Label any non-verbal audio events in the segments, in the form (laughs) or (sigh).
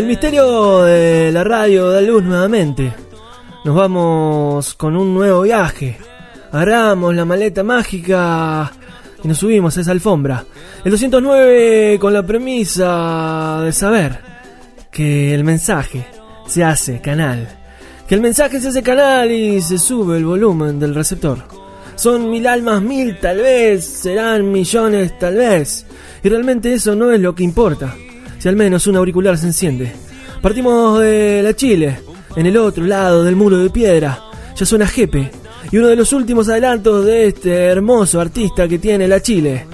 El misterio de la radio da luz nuevamente. Nos vamos con un nuevo viaje. Agarramos la maleta mágica y nos subimos a esa alfombra. El 209 con la premisa de saber que el mensaje se hace canal. Que el mensaje se hace canal y se sube el volumen del receptor. Son mil almas, mil tal vez, serán millones tal vez. Y realmente eso no es lo que importa. Si al menos un auricular se enciende. Partimos de la Chile, en el otro lado del muro de piedra. Ya suena Jepe. Y uno de los últimos adelantos de este hermoso artista que tiene la Chile.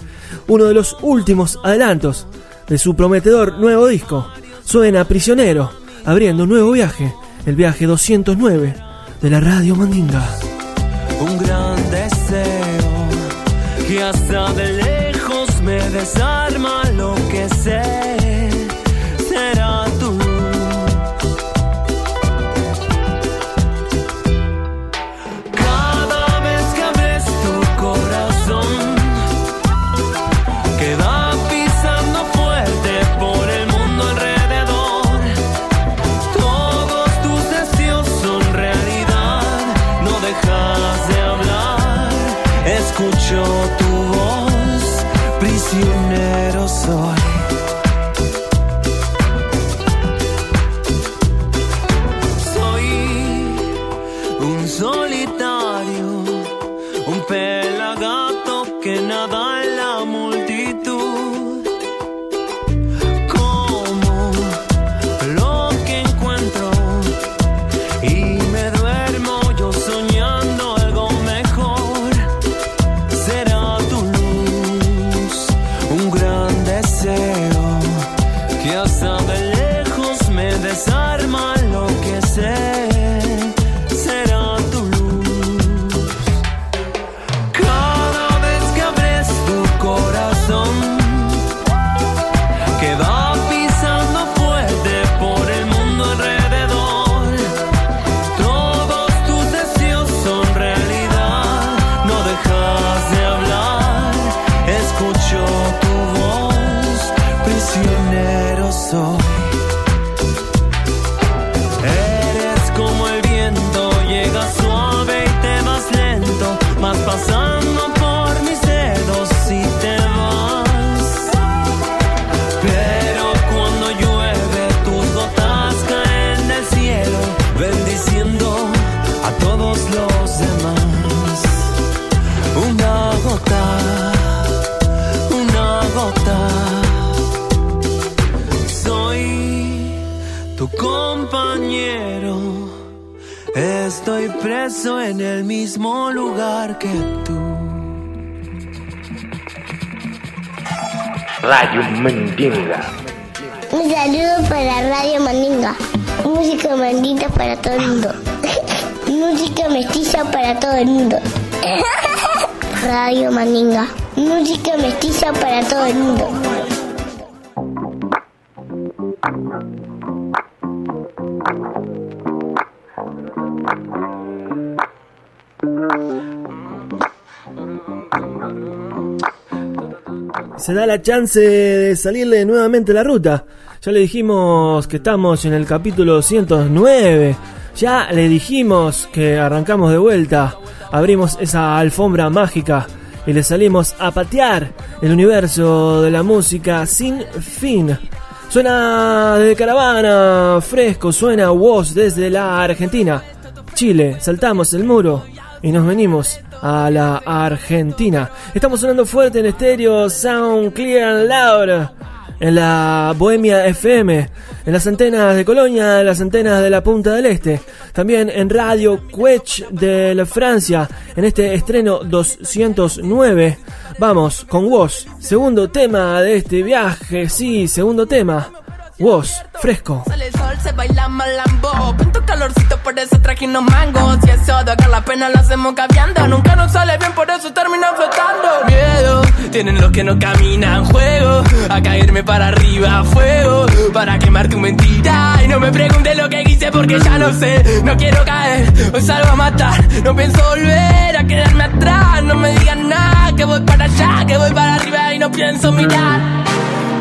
Uno de los últimos adelantos de su prometedor nuevo disco. Suena Prisionero, abriendo un nuevo viaje. El viaje 209 de la Radio Mandinga. un gran deseo que hasta de lejos me desarma lo que sé your Radio Mandinga. Un saludo para Radio Mandinga. Música mandita para todo el mundo. (laughs) Música mestiza para todo el mundo. (laughs) Radio Mandinga. Música mestiza para todo el mundo. Se da la chance de salirle nuevamente la ruta. Ya le dijimos que estamos en el capítulo 209. Ya le dijimos que arrancamos de vuelta. Abrimos esa alfombra mágica y le salimos a patear el universo de la música sin fin. Suena de caravana, fresco, suena voz desde la Argentina. Chile, saltamos el muro y nos venimos a la Argentina. Estamos sonando fuerte en estéreo Sound Clear and Loud en la Bohemia FM, en las antenas de Colonia, en las antenas de la Punta del Este, también en Radio Quech de la Francia, en este estreno 209. Vamos con vos, segundo tema de este viaje, sí, segundo tema. Woz, fresco. Sale el sol, se baila malambo. Pinto calorcito, por eso traje unos mangos. Y eso de acá la pena lo hacemos caviando. Nunca nos sale bien, por eso termina flotando. Miedo, tienen los que no caminan. Juego, a caerme para arriba. Fuego, para quemar tu mentira. Y no me preguntes lo que hice porque ya no sé. No quiero caer, hoy salgo a matar. No pienso volver a quedarme atrás. No me digan nada, que voy para allá, que voy para arriba y no pienso mirar.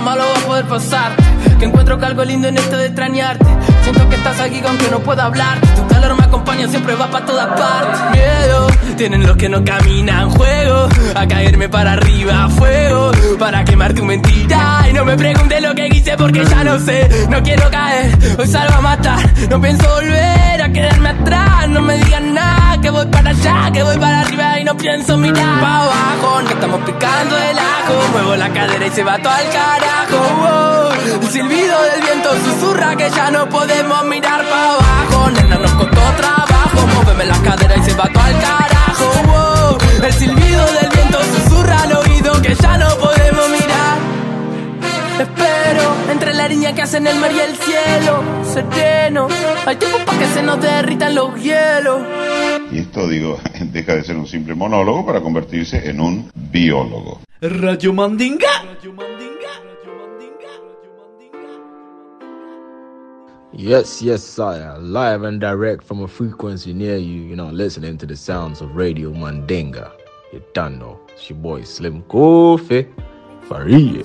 malo va a poder pasarte. Que encuentro que algo lindo en esto de extrañarte. Siento que estás aquí aunque no pueda hablar. Tu calor me acompaña, siempre va para todas partes. Miedo, tienen los que no caminan. Juego, a caerme para arriba. Fuego, para quemar tu mentira. Y no me preguntes lo que hice porque ya no sé. No quiero caer, hoy salgo a matar. No pienso volver a quedarme atrás. No me digan nada, que voy para allá, que voy para arriba y no pienso mirar. Pa' abajo, no estamos picando el ajo. Muevo la cadera y se va todo al carajo. wow. El silbido del viento susurra que ya no podemos mirar para abajo. Nena, nos costó trabajo. Móveme la cadera y se va todo al carajo. wow. El silbido del viento susurra al oído que ya no línea que hacen el mar y el cielo. Sereno, hay tiempo para que se nos derritan los hielos. Y esto, digo, (laughs) deja de ser un simple monólogo para convertirse en un biólogo. Radio Mandinga. Yes, yes, sire. Live and direct from a frequency near you, you know, listening to the sounds of Radio Mandinga. You done know. It's your boy Slim Kofi. For real.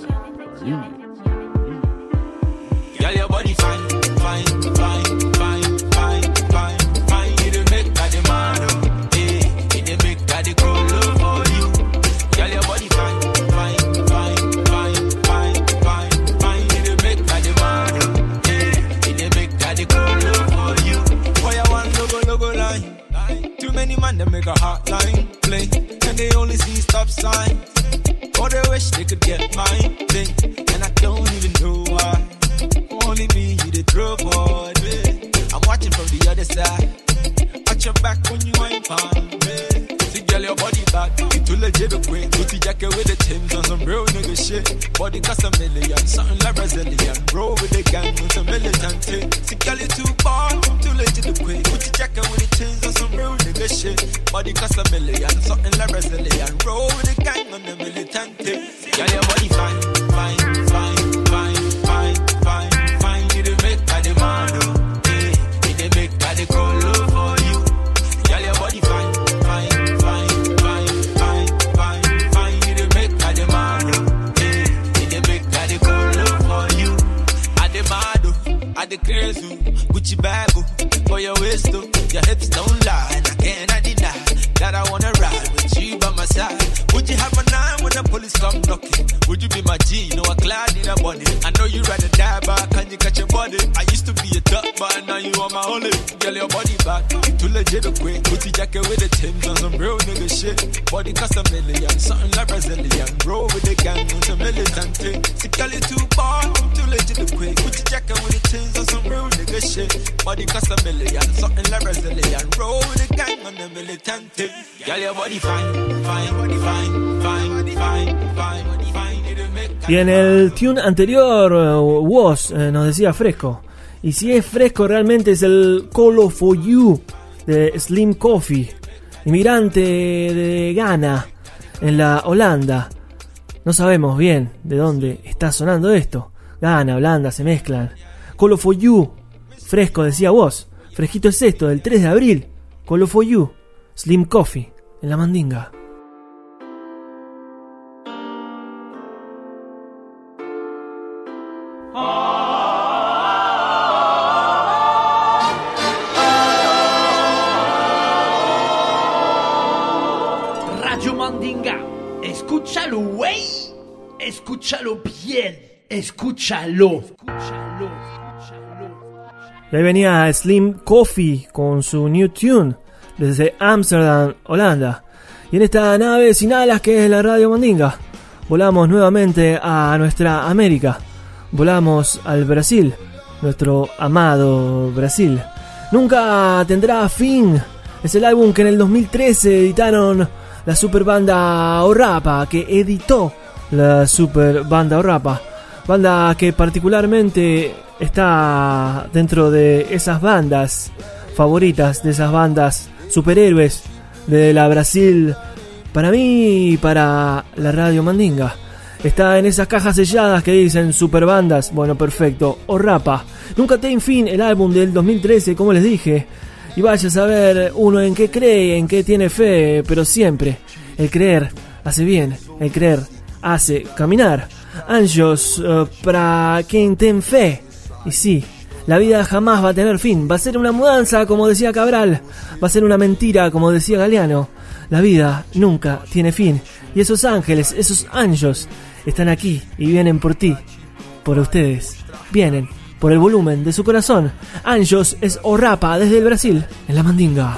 En el tune anterior, uh, Was eh, nos decía fresco. Y si es fresco, realmente es el Colo for You de Slim Coffee, inmigrante de Ghana, en la Holanda. No sabemos bien de dónde está sonando esto. Ghana, Holanda se mezclan. Colo for You, fresco, decía vos. Fresquito es esto, del 3 de abril. Colo for You, Slim Coffee, en la mandinga. Bien. Escúchalo. Y ahí venía Slim Coffee con su new tune desde Amsterdam, Holanda. Y en esta nave sin alas que es la Radio Mandinga, volamos nuevamente a nuestra América. Volamos al Brasil, nuestro amado Brasil. Nunca tendrá fin. Es el álbum que en el 2013 editaron la super banda Orrapa, que editó la super banda Orrapa. Banda que particularmente está dentro de esas bandas favoritas, de esas bandas superhéroes de la Brasil. Para mí y para la radio Mandinga. Está en esas cajas selladas que dicen super bandas. Bueno, perfecto. O Rapa. Nunca te fin el álbum del 2013, como les dije. Y vaya a saber uno en qué cree, en qué tiene fe, pero siempre el creer hace bien, el creer hace caminar. Anjos eh, para quien ten fe. Y sí, la vida jamás va a tener fin. Va a ser una mudanza, como decía Cabral. Va a ser una mentira, como decía Galeano. La vida nunca tiene fin. Y esos ángeles, esos anjos, están aquí y vienen por ti, por ustedes. Vienen por el volumen de su corazón. Anjos es Orrapa desde el Brasil, en la Mandinga.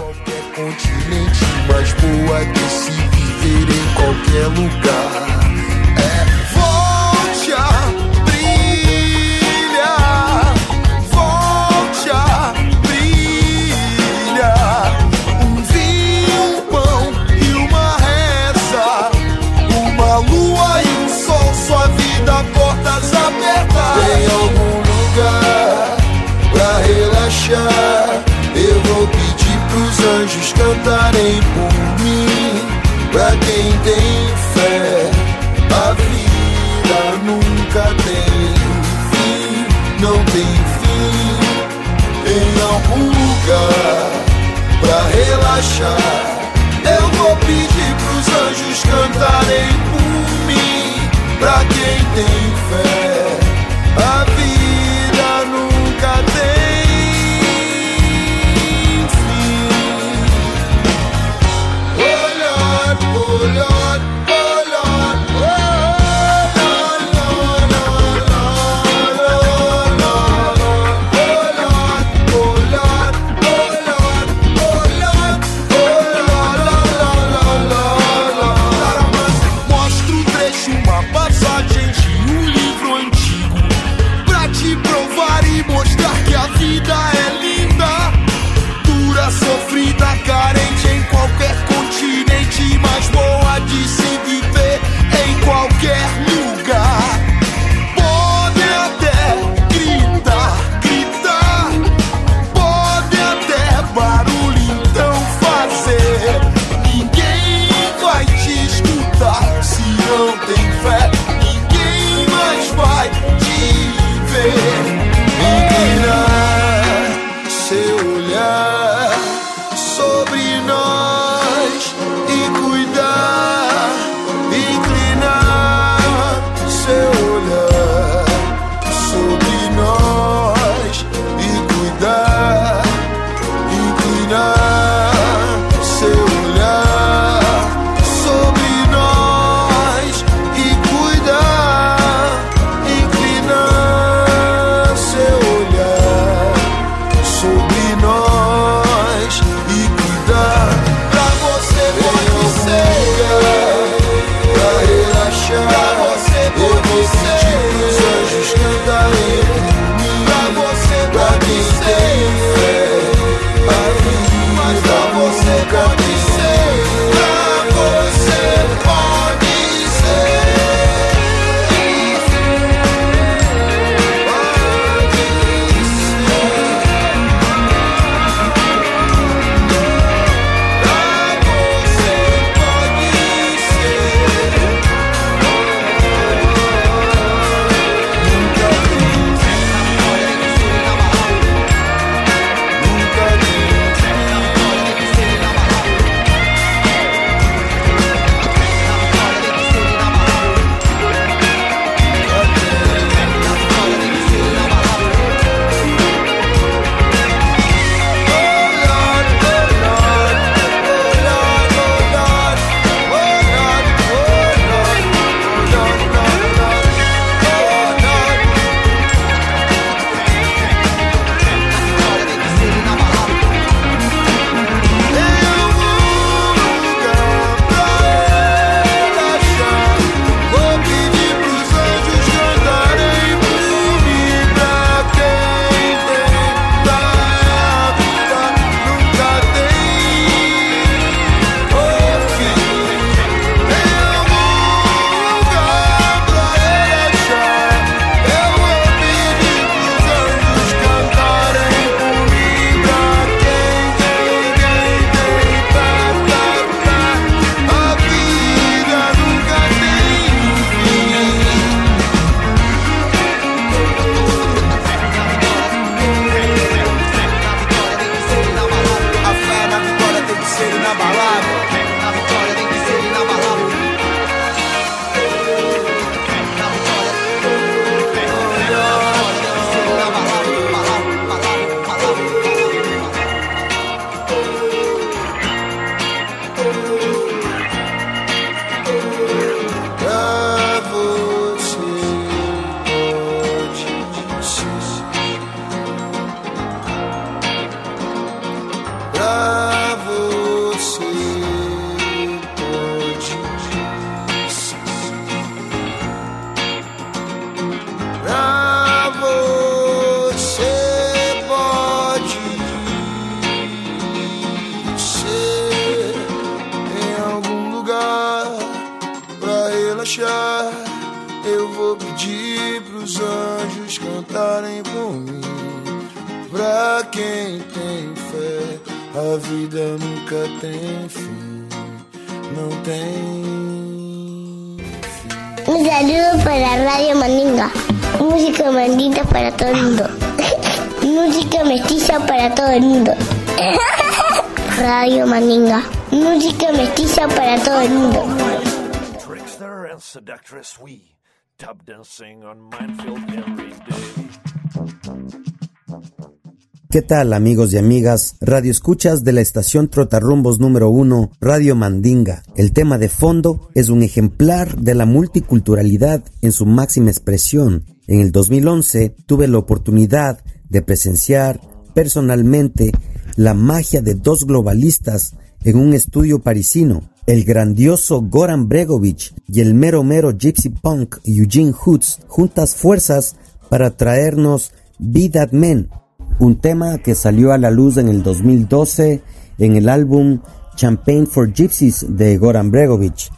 Eu vou pedir pros anjos cantarem por mim. Pra quem tem fé, Un saludo para Radio Mandinga. Música maldita para todo el mundo. (laughs) Música mestiza para todo el mundo. (laughs) Radio Mandinga. Música mestiza para todo el mundo. Trickster and seductress we dancing on minefield every day. ¿Qué tal amigos y amigas? Radio escuchas de la estación Trotarrumbos número 1, Radio Mandinga. El tema de fondo es un ejemplar de la multiculturalidad en su máxima expresión. En el 2011 tuve la oportunidad de presenciar personalmente la magia de dos globalistas en un estudio parisino. El grandioso Goran Bregovic y el mero mero Gypsy Punk Eugene Hoods juntas fuerzas para traernos Be That Man, un tema que salió a la luz en el 2012 en el álbum Champagne for Gypsies de Goran Bregovic.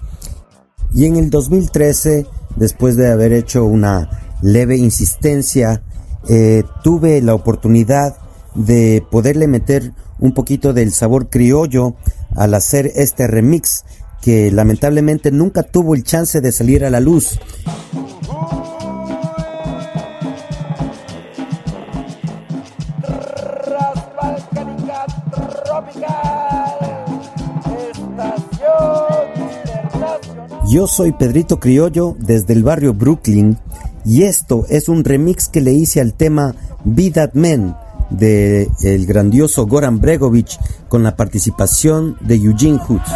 Y en el 2013, después de haber hecho una leve insistencia, eh, tuve la oportunidad de poderle meter un poquito del sabor criollo al hacer este remix que lamentablemente nunca tuvo el chance de salir a la luz. Yo soy Pedrito Criollo desde el barrio Brooklyn y esto es un remix que le hice al tema Be That Man de el grandioso Goran Bregovic con la participación de Eugene Hoods.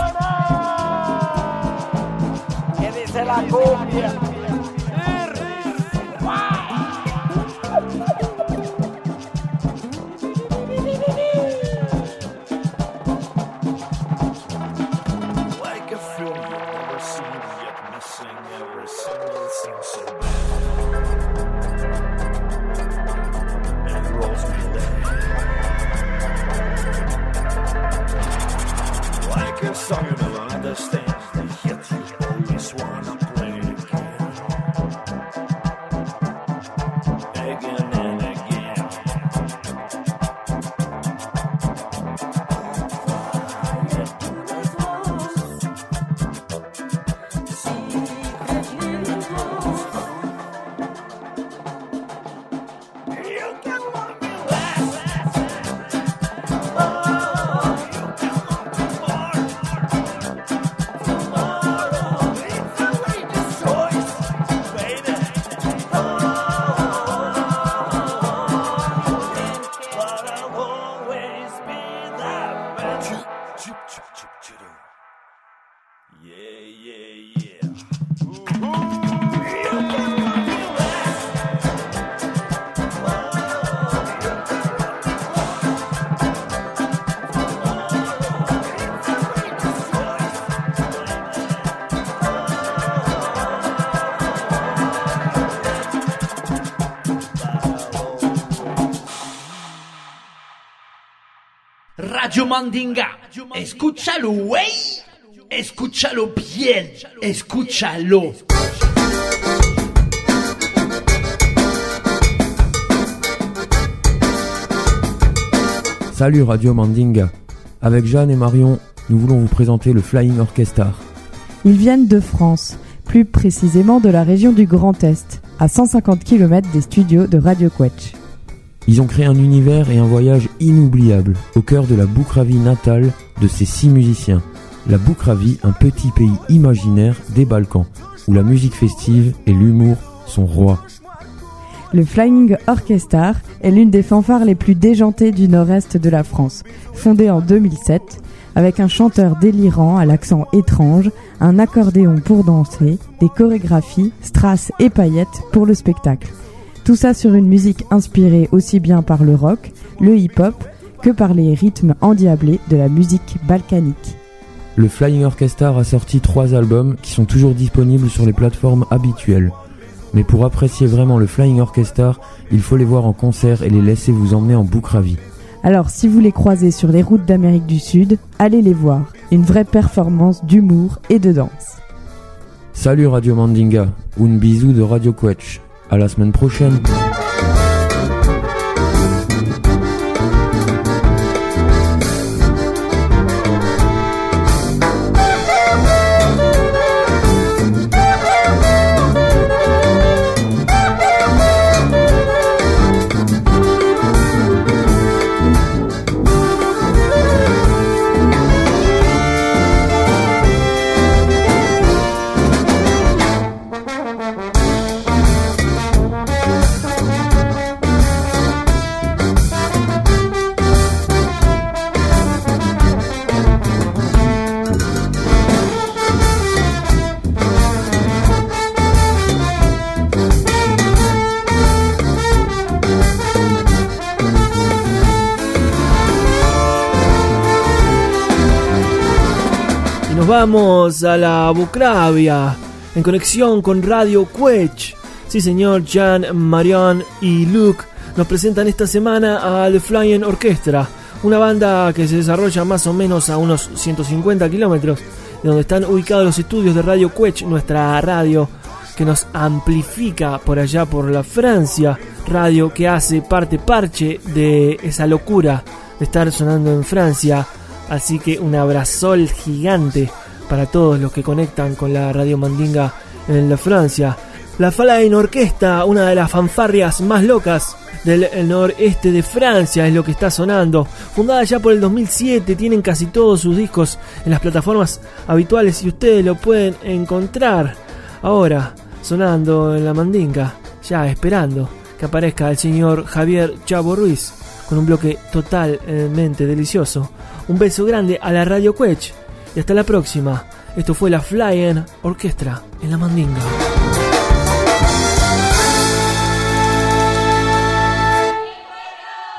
Radio Mandinga, escúchalo, güey. Escúchalo bien, escúchalo. Salut Radio Mandinga. Avec Jeanne et Marion, nous voulons vous présenter le Flying Orchestra. Ils viennent de France, plus précisément de la région du Grand Est, à 150 km des studios de Radio Quetch. Ils ont créé un univers et un voyage inoubliables au cœur de la Boukravie natale de ces six musiciens. La Boukravie, un petit pays imaginaire des Balkans, où la musique festive et l'humour sont rois. Le Flying Orchestra est l'une des fanfares les plus déjantées du nord-est de la France, fondée en 2007, avec un chanteur délirant à l'accent étrange, un accordéon pour danser, des chorégraphies, strass et paillettes pour le spectacle. Tout ça sur une musique inspirée aussi bien par le rock, le hip-hop, que par les rythmes endiablés de la musique balkanique. Le Flying Orchestra a sorti trois albums qui sont toujours disponibles sur les plateformes habituelles. Mais pour apprécier vraiment le Flying Orchestra, il faut les voir en concert et les laisser vous emmener en Boukravie. Alors si vous les croisez sur les routes d'Amérique du Sud, allez les voir. Une vraie performance d'humour et de danse. Salut Radio Mandinga, un bisou de Radio Quetch. À la semaine prochaine. Nos vamos a la Bucravia, en conexión con Radio Quech. Sí, señor, Jan, Marion y Luke nos presentan esta semana a The Flying Orchestra, una banda que se desarrolla más o menos a unos 150 kilómetros de donde están ubicados los estudios de Radio Quech, nuestra radio que nos amplifica por allá por la Francia, radio que hace parte parche de esa locura de estar sonando en Francia. Así que un abrazol gigante para todos los que conectan con la radio Mandinga en la Francia. La Flying Orquesta, una de las fanfarrias más locas del noreste de Francia, es lo que está sonando. Fundada ya por el 2007, tienen casi todos sus discos en las plataformas habituales y ustedes lo pueden encontrar. Ahora, sonando en la Mandinga, ya esperando que aparezca el señor Javier Chavo Ruiz con un bloque totalmente delicioso. Un beso grande a la Radio Quech y hasta la próxima. Esto fue la Flying Orquestra en la Mandinga.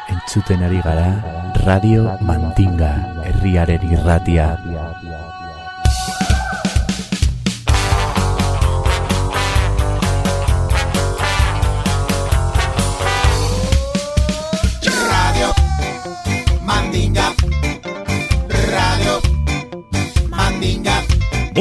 Entzuten ari gara Radio Mandinga herriaren irratia.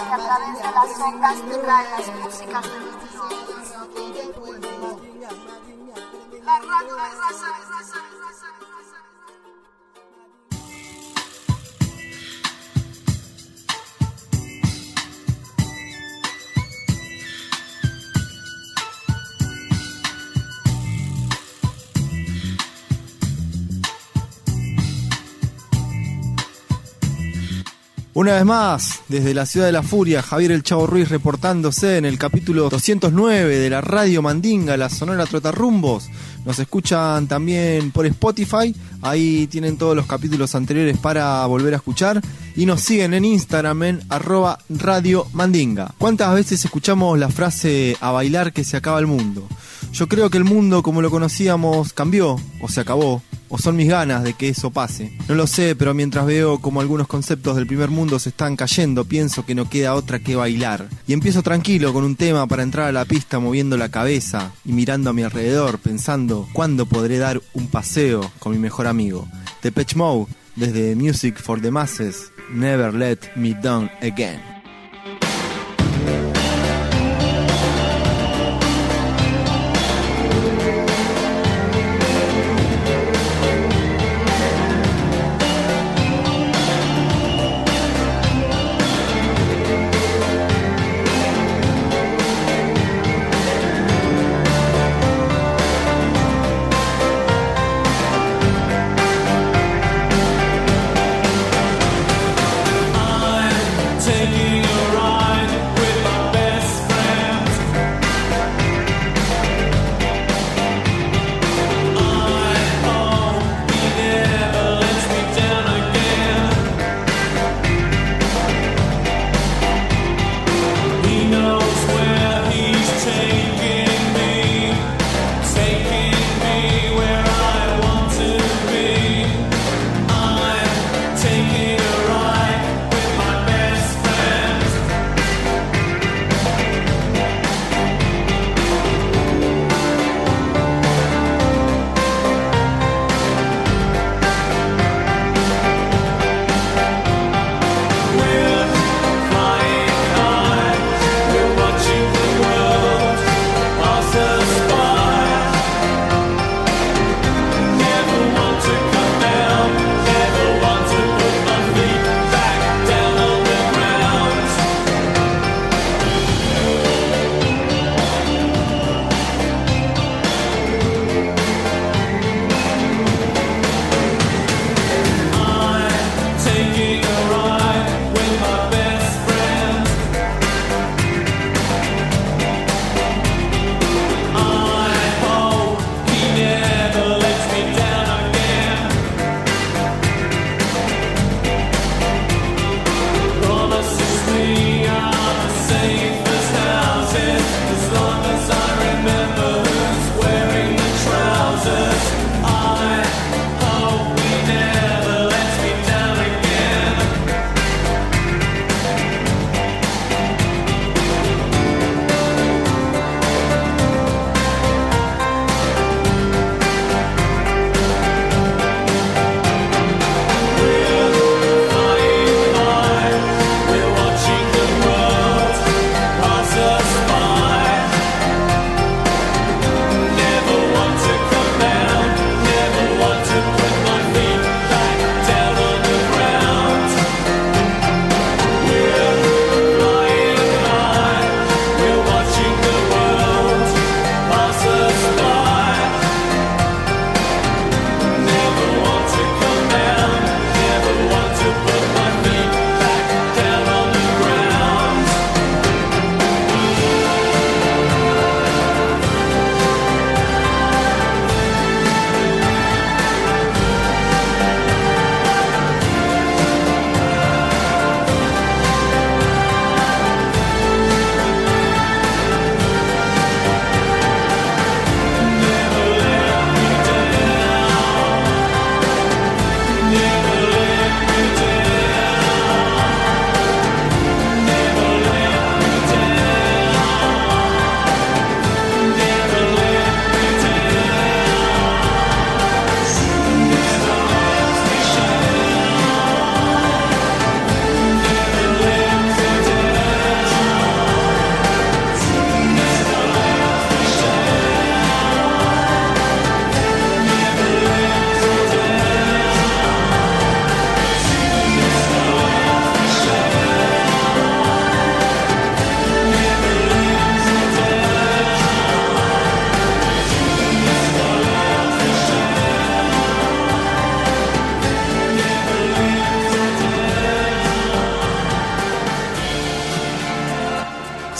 que a través de las ondas te trae las músicas del mundo. Una vez más, desde la ciudad de la furia, Javier El Chavo Ruiz reportándose en el capítulo 209 de la Radio Mandinga, la Sonora Trotarrumbos. Nos escuchan también por Spotify, ahí tienen todos los capítulos anteriores para volver a escuchar. Y nos siguen en Instagram en arroba Radio Mandinga. ¿Cuántas veces escuchamos la frase a bailar que se acaba el mundo? Yo creo que el mundo como lo conocíamos cambió o se acabó o son mis ganas de que eso pase. No lo sé, pero mientras veo como algunos conceptos del primer mundo se están cayendo, pienso que no queda otra que bailar. Y empiezo tranquilo con un tema para entrar a la pista moviendo la cabeza y mirando a mi alrededor, pensando cuándo podré dar un paseo con mi mejor amigo. Depeche Mode, desde Music for the Masses, Never Let Me Down Again.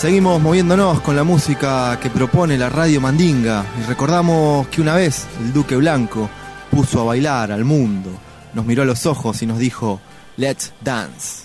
Seguimos moviéndonos con la música que propone la radio Mandinga y recordamos que una vez el Duque Blanco puso a bailar al mundo, nos miró a los ojos y nos dijo, Let's dance.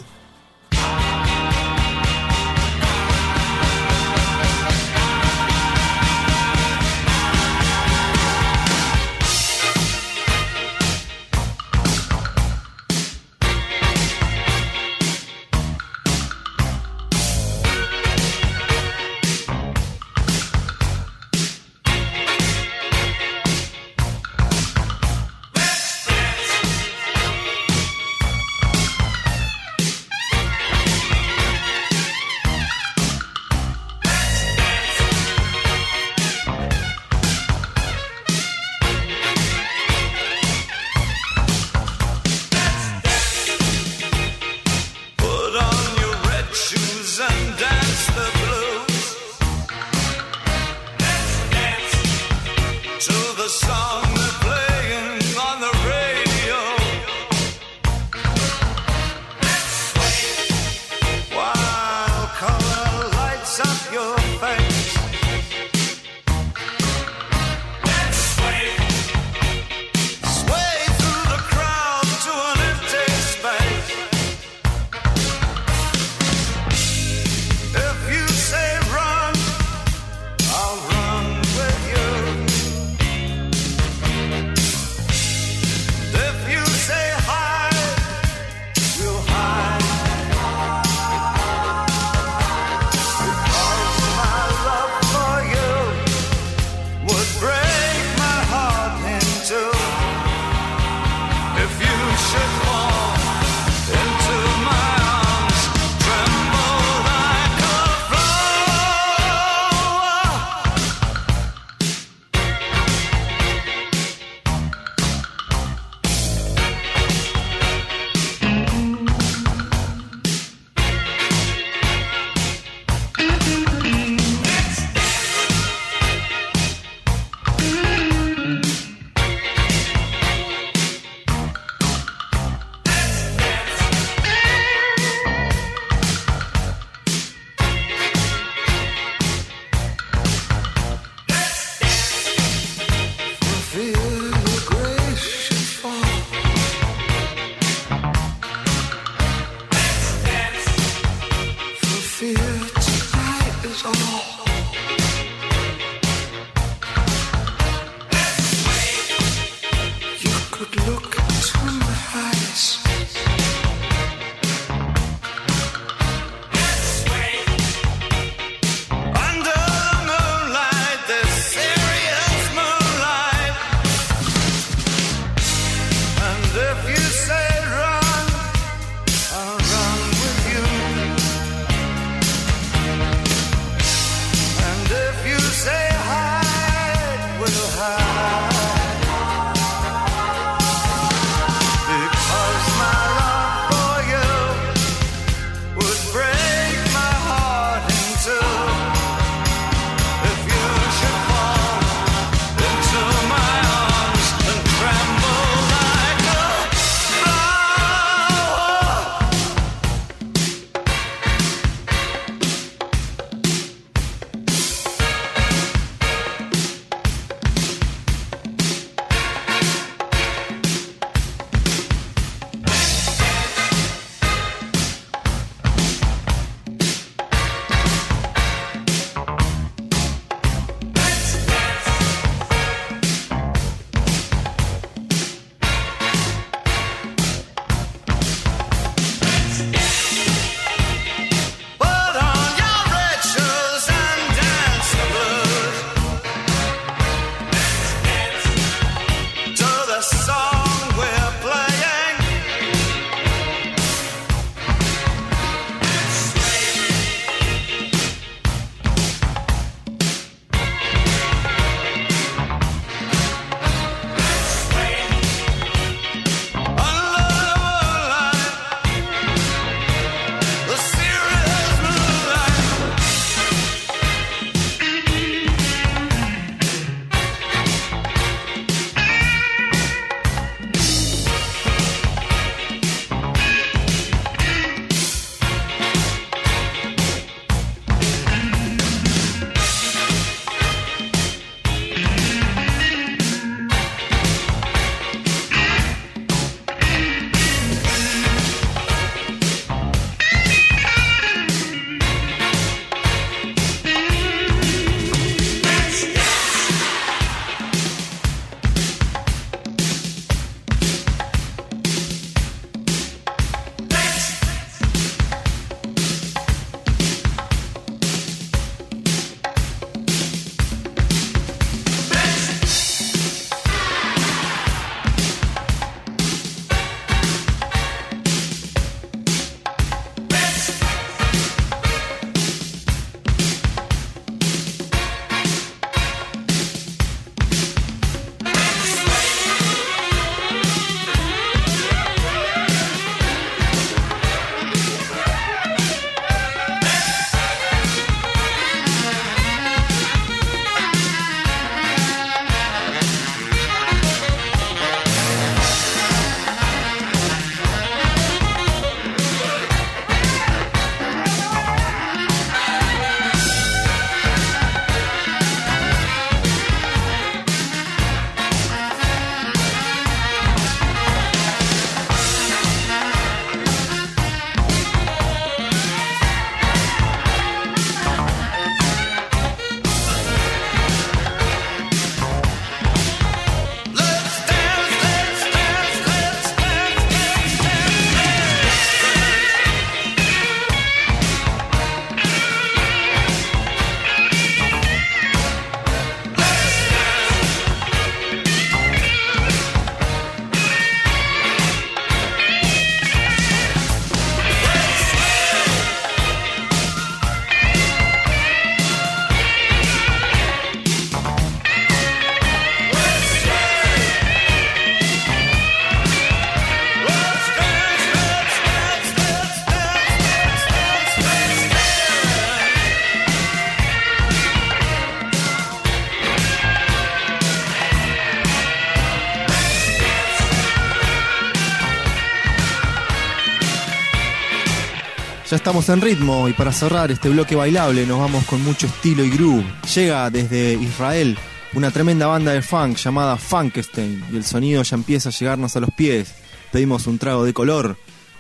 estamos en ritmo y para cerrar este bloque bailable nos vamos con mucho estilo y groove. Llega desde Israel una tremenda banda de funk llamada Funkstein y el sonido ya empieza a llegarnos a los pies. Pedimos un trago de color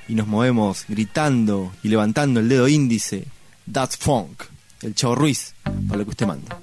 y nos movemos gritando y levantando el dedo índice. That's funk. El Chao Ruiz, para lo que usted manda.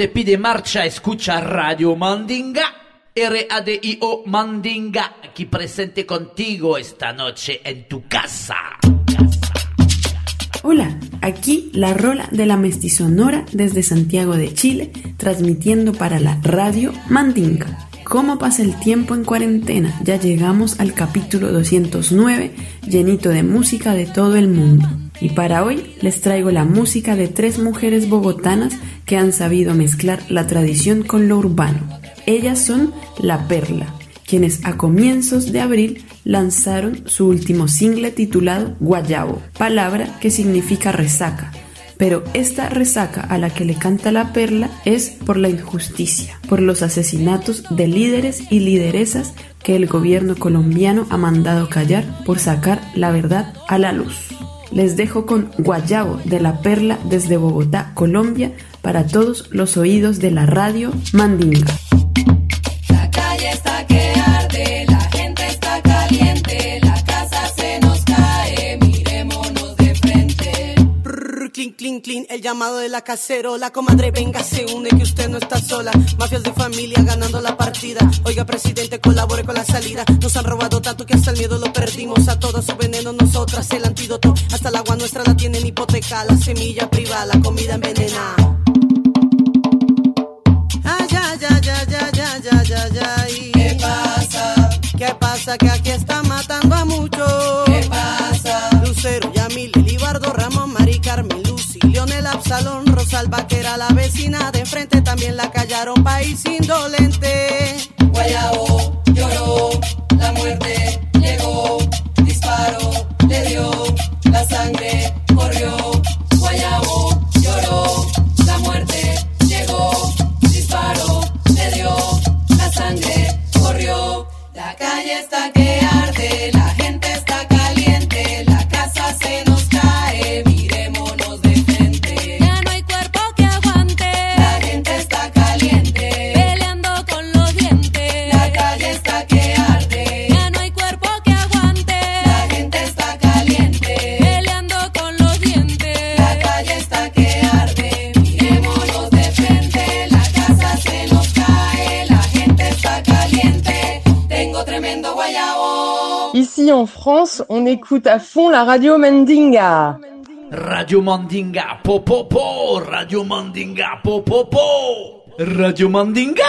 Te pide marcha, escucha Radio Mandinga. R-A-D-I-O Mandinga, aquí presente contigo esta noche en tu casa. Hola, aquí la rola de la mestizonora desde Santiago de Chile, transmitiendo para la radio Mandinga. ¿Cómo pasa el tiempo en cuarentena? Ya llegamos al capítulo 209, llenito de música de todo el mundo. Y para hoy les traigo la música de tres mujeres bogotanas que han sabido mezclar la tradición con lo urbano. Ellas son La Perla, quienes a comienzos de abril lanzaron su último single titulado Guayabo, palabra que significa resaca. Pero esta resaca a la que le canta la perla es por la injusticia, por los asesinatos de líderes y lideresas que el gobierno colombiano ha mandado callar por sacar la verdad a la luz. Les dejo con Guayabo de la Perla desde Bogotá, Colombia, para todos los oídos de la radio Mandinga. clean, el llamado de la cacerola. Comadre, venga, se une que usted no está sola. Mafias de familia ganando la partida. Oiga, presidente, colabore con la salida. Nos han robado tanto que hasta el miedo lo perdimos. A todos su veneno, nosotras el antídoto. Hasta el agua nuestra la tienen hipoteca. La semilla privada, la comida envenenada. Ay, ay, ay, ay, ay, ay, ay, ay. ¿Qué pasa? ¿Qué pasa? Que aquí está matando a muchos. Absalón, Rosalba, que era la vecina de enfrente, también la callaron, país indolente. Guayabo France, on écoute à fond la radio Mandinga. Radio Mandinga, po po po, Radio Mandinga, po po po, Radio Mandinga.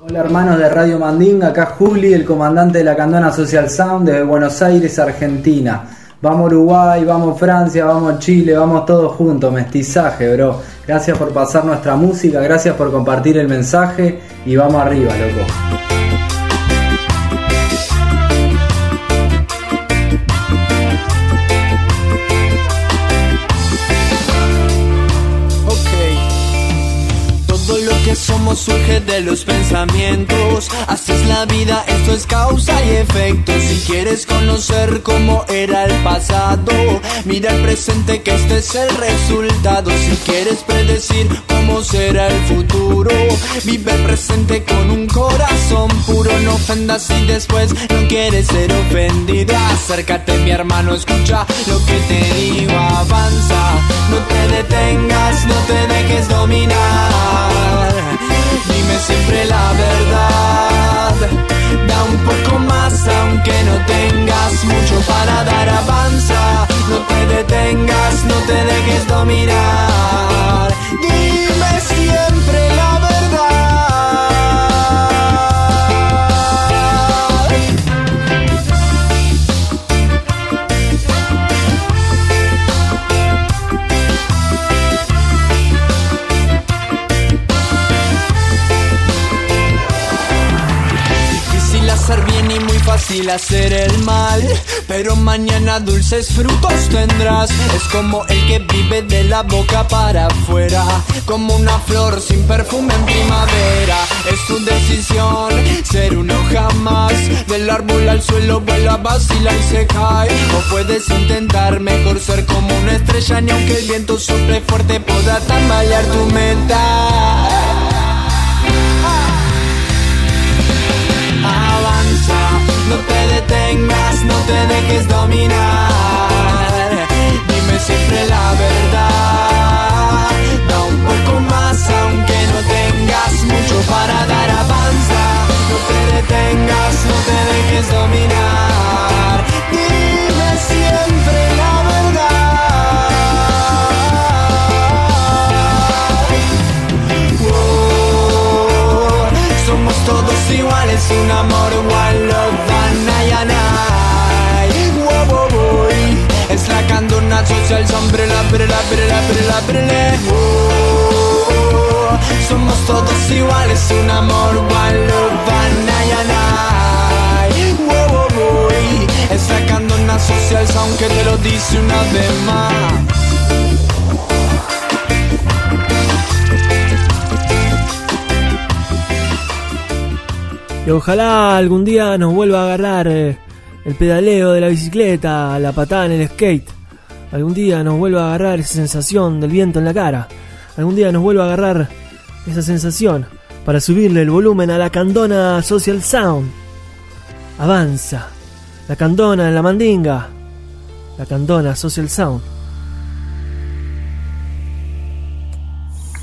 Hola hermanos de Radio Mandinga, acá Juli, el comandante de la Candona Social Sound desde Buenos Aires, Argentina. Vamos Uruguay, vamos Francia, vamos Chile, vamos todos juntos, mestizaje, bro. Gracias por pasar nuestra música, gracias por compartir el mensaje y vamos arriba, loco. Todo lo que somos surge de los pensamientos. Así es la vida, esto es causa y efecto. Si quieres conocer cómo era el pasado, mira el presente que este es el resultado. Si quieres predecir será el futuro, vive presente con un corazón puro. No ofendas si después no quieres ser ofendido. Acércate, mi hermano, escucha lo que te digo. Avanza, no te detengas, no te dejes dominar. Dime siempre la verdad. Da un poco más aunque no tengas mucho para dar. Avanza, no te detengas, no te dejes dominar. Fácil hacer el mal. Pero mañana dulces frutos tendrás. Es como el que vive de la boca para afuera. Como una flor sin perfume en primavera. Es tu decisión ser uno jamás. Del árbol al suelo vuela, vacila y se cae. O puedes intentar mejor ser como una estrella. Ni aunque el viento sople fuerte, pueda tambalear tu meta. No te detengas, no te dejes dominar. Dime siempre la verdad. Da un poco más, aunque no tengas mucho para dar avanza. No te detengas, no te dejes dominar. Todos iguales, un amor one love, oh. Y Es la candona social sound que te lo dice una vez más. Y ojalá algún día nos vuelva a agarrar eh, el pedaleo de la bicicleta, la patada en el skate. Algún día nos vuelva a agarrar esa sensación del viento en la cara. Algún día nos vuelva a agarrar esa sensación para subirle el volumen a la candona Social Sound. Avanza. La candona en la mandinga. La candona Social Sound.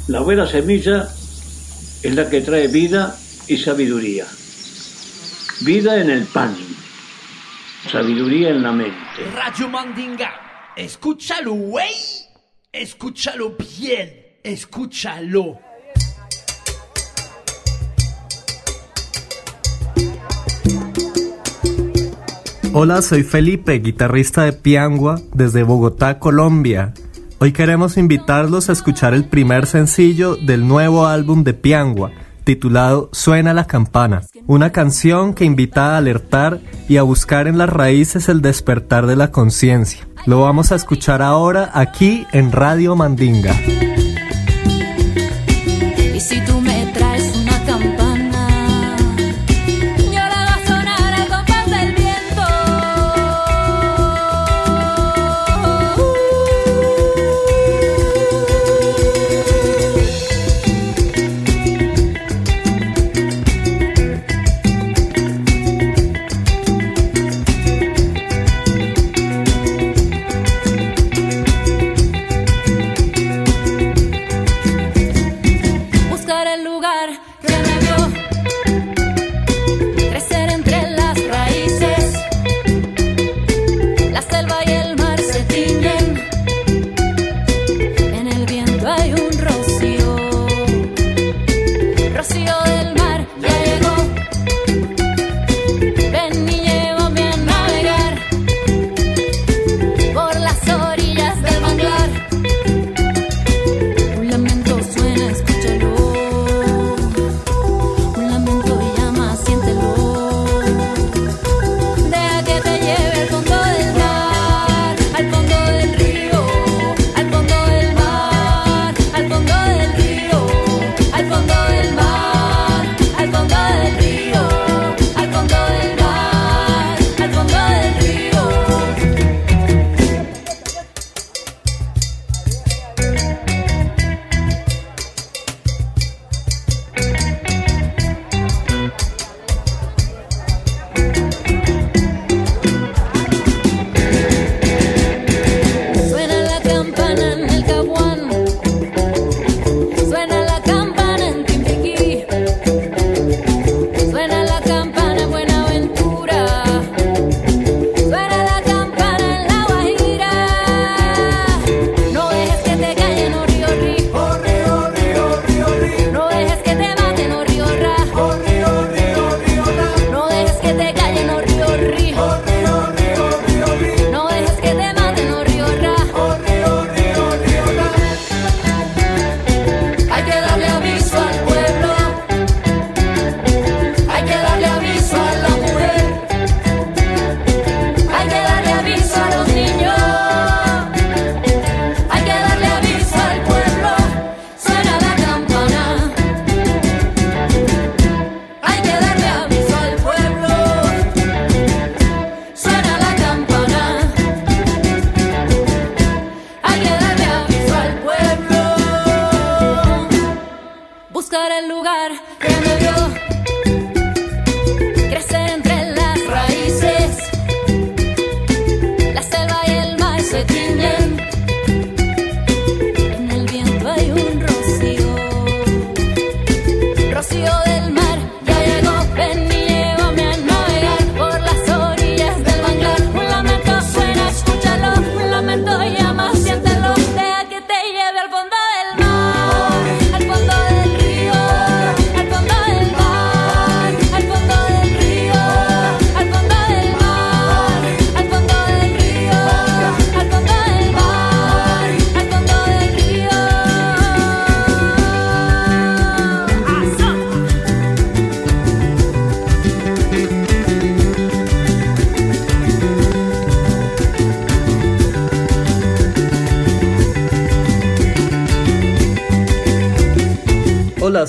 La buena semilla es la que trae vida y sabiduría. Vida en el pan, sabiduría en la mente. Radio Mandinga. Escúchalo, güey. Escúchalo bien. Escúchalo. Hola, soy Felipe, guitarrista de Piangua desde Bogotá, Colombia. Hoy queremos invitarlos a escuchar el primer sencillo del nuevo álbum de Piangua, titulado Suena la campana, una canción que invita a alertar y a buscar en las raíces el despertar de la conciencia. Lo vamos a escuchar ahora aquí en Radio Mandinga.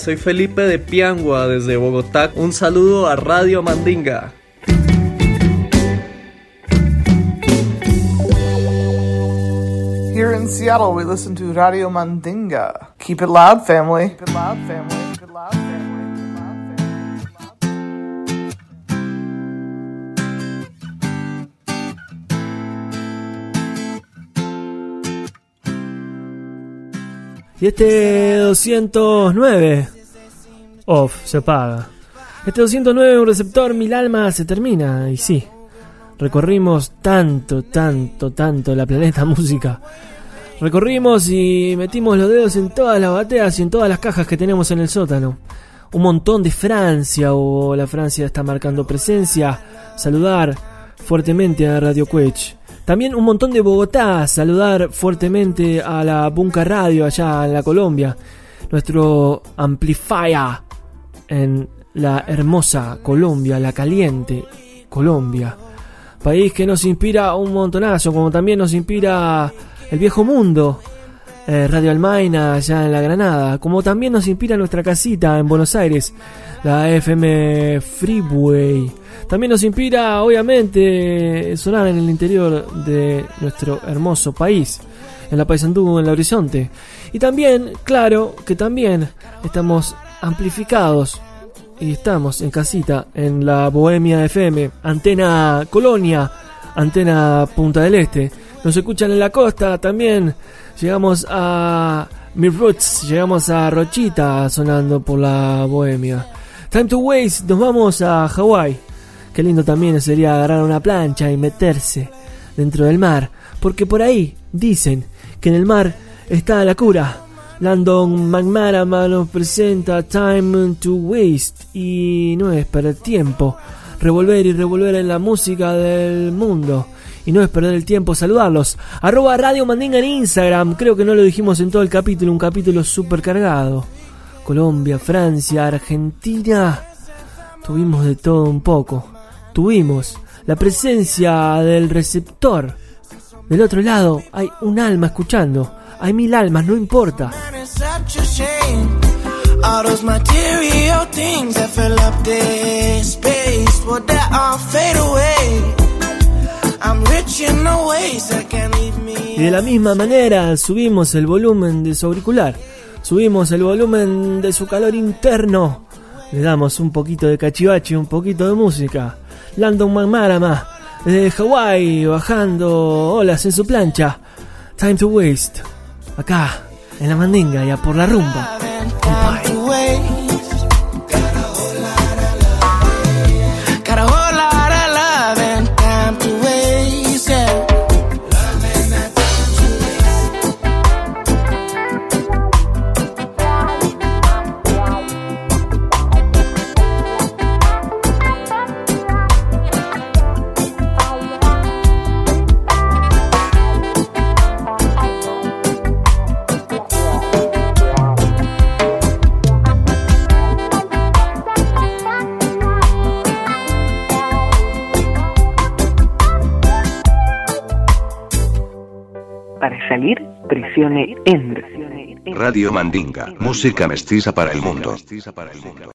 Soy Felipe de Piangua desde Bogotá. Un saludo a Radio Mandinga. Here in Seattle, we listen to Radio Mandinga. Keep it loud, family. Keep it loud, family. Keep it loud, family. Y este 209 off se apaga. Este 209 un receptor, mil almas se termina. Y sí, recorrimos tanto, tanto, tanto la planeta (laughs) música. Recorrimos y metimos los dedos en todas las bateas y en todas las cajas que tenemos en el sótano. Un montón de Francia, o la Francia está marcando presencia. Saludar fuertemente a Radio Quech. También un montón de Bogotá, saludar fuertemente a la Bunka Radio allá en la Colombia. Nuestro amplifier en la hermosa Colombia, la caliente Colombia. País que nos inspira un montonazo, como también nos inspira el viejo mundo. eh, Radio Almaina allá en la Granada, como también nos inspira nuestra casita en Buenos Aires, la FM Freeway. También nos inspira, obviamente, sonar en el interior de nuestro hermoso país, en la Paysandú, en el horizonte. Y también, claro, que también estamos amplificados y estamos en casita en la Bohemia FM, Antena Colonia, Antena Punta del Este. Nos escuchan en la costa también. Llegamos a Mi Roots, llegamos a Rochita sonando por la Bohemia. Time to Waste, nos vamos a Hawái. Qué lindo también sería agarrar una plancha y meterse dentro del mar, porque por ahí dicen que en el mar está la cura. Landon McManaman nos presenta Time to Waste y no es perder tiempo. Revolver y revolver en la música del mundo. Y no es perder el tiempo saludarlos. Arroba Radio Mandinga en Instagram. Creo que no lo dijimos en todo el capítulo. Un capítulo súper cargado. Colombia, Francia, Argentina. Tuvimos de todo un poco. Tuvimos la presencia del receptor. Del otro lado hay un alma escuchando. Hay mil almas, no importa. It's such a shame. All those material things that fill up this space, well, they all fade away. I'm rich in the ways that can leave me. Y de la misma manera subimos el volumen de su auricular. Subimos el volumen de su calor interno. Le damos un poquito de cachivache, un poquito de música. Landon McMarama desde Hawái bajando olas en su plancha. Time to waste. Acá, en la mandinga y a por la rumba. Salir, Enter. Radio Mandinga, música mestiza para el mundo.